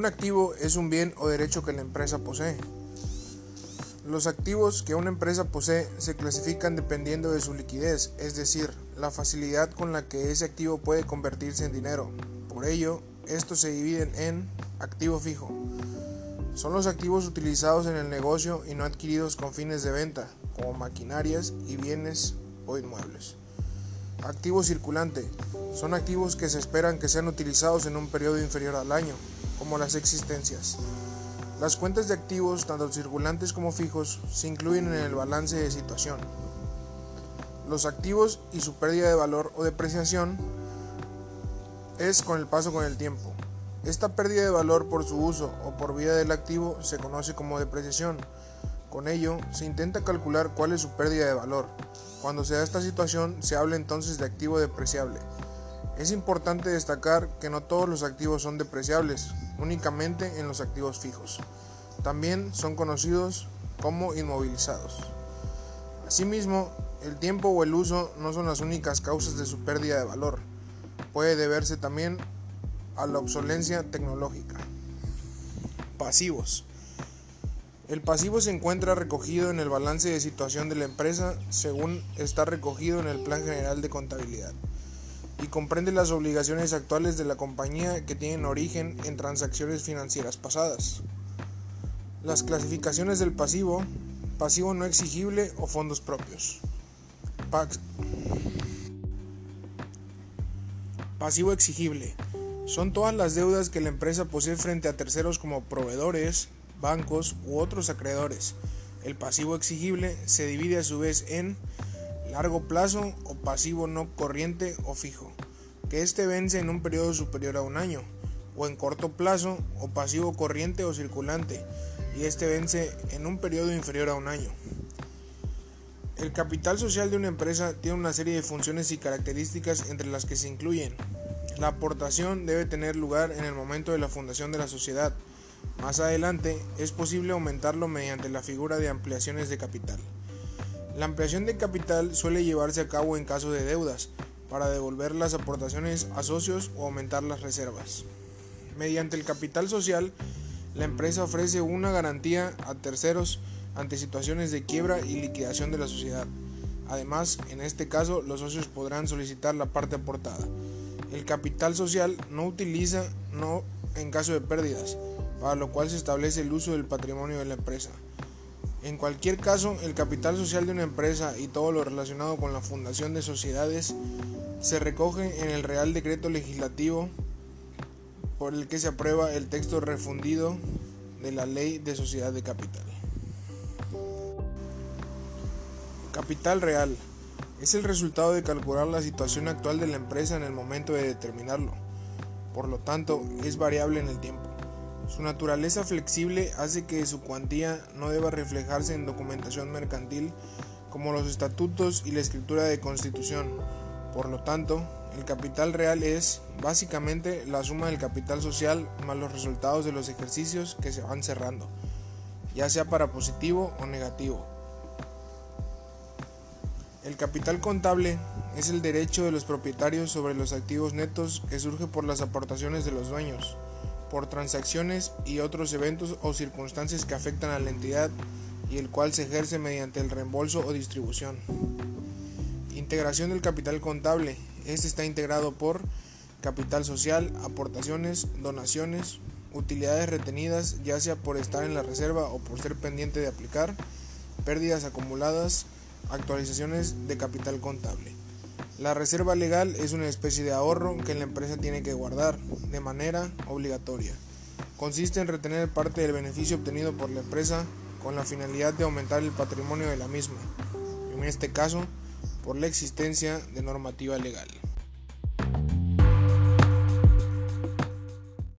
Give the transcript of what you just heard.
Un activo es un bien o derecho que la empresa posee. Los activos que una empresa posee se clasifican dependiendo de su liquidez, es decir, la facilidad con la que ese activo puede convertirse en dinero. Por ello, estos se dividen en activo fijo. Son los activos utilizados en el negocio y no adquiridos con fines de venta, como maquinarias y bienes o inmuebles. Activo circulante. Son activos que se esperan que sean utilizados en un periodo inferior al año, como las existencias. Las cuentas de activos, tanto circulantes como fijos, se incluyen en el balance de situación. Los activos y su pérdida de valor o depreciación es con el paso con el tiempo. Esta pérdida de valor por su uso o por vida del activo se conoce como depreciación. Con ello, se intenta calcular cuál es su pérdida de valor. Cuando se da esta situación, se habla entonces de activo depreciable. Es importante destacar que no todos los activos son depreciables, únicamente en los activos fijos. También son conocidos como inmovilizados. Asimismo, el tiempo o el uso no son las únicas causas de su pérdida de valor. Puede deberse también a la obsolencia tecnológica. Pasivos. El pasivo se encuentra recogido en el balance de situación de la empresa según está recogido en el Plan General de Contabilidad y comprende las obligaciones actuales de la compañía que tienen origen en transacciones financieras pasadas. Las clasificaciones del pasivo, pasivo no exigible o fondos propios. Pasivo exigible son todas las deudas que la empresa posee frente a terceros como proveedores, bancos u otros acreedores. El pasivo exigible se divide a su vez en largo plazo o pasivo no corriente o fijo, que éste vence en un periodo superior a un año, o en corto plazo o pasivo corriente o circulante, y este vence en un periodo inferior a un año. El capital social de una empresa tiene una serie de funciones y características entre las que se incluyen la aportación debe tener lugar en el momento de la fundación de la sociedad. Más adelante es posible aumentarlo mediante la figura de ampliaciones de capital. La ampliación de capital suele llevarse a cabo en caso de deudas, para devolver las aportaciones a socios o aumentar las reservas. Mediante el capital social, la empresa ofrece una garantía a terceros ante situaciones de quiebra y liquidación de la sociedad. Además, en este caso, los socios podrán solicitar la parte aportada. El capital social no utiliza no en caso de pérdidas, para lo cual se establece el uso del patrimonio de la empresa. En cualquier caso, el capital social de una empresa y todo lo relacionado con la fundación de sociedades se recoge en el Real Decreto Legislativo por el que se aprueba el texto refundido de la Ley de Sociedad de Capital. Capital real es el resultado de calcular la situación actual de la empresa en el momento de determinarlo. Por lo tanto, es variable en el tiempo. Su naturaleza flexible hace que su cuantía no deba reflejarse en documentación mercantil como los estatutos y la escritura de constitución. Por lo tanto, el capital real es básicamente la suma del capital social más los resultados de los ejercicios que se van cerrando, ya sea para positivo o negativo. El capital contable es el derecho de los propietarios sobre los activos netos que surge por las aportaciones de los dueños, por transacciones y otros eventos o circunstancias que afectan a la entidad y el cual se ejerce mediante el reembolso o distribución. Integración del capital contable. Este está integrado por capital social, aportaciones, donaciones, utilidades retenidas, ya sea por estar en la reserva o por ser pendiente de aplicar, pérdidas acumuladas, Actualizaciones de capital contable. La reserva legal es una especie de ahorro que la empresa tiene que guardar de manera obligatoria. Consiste en retener parte del beneficio obtenido por la empresa con la finalidad de aumentar el patrimonio de la misma, en este caso por la existencia de normativa legal.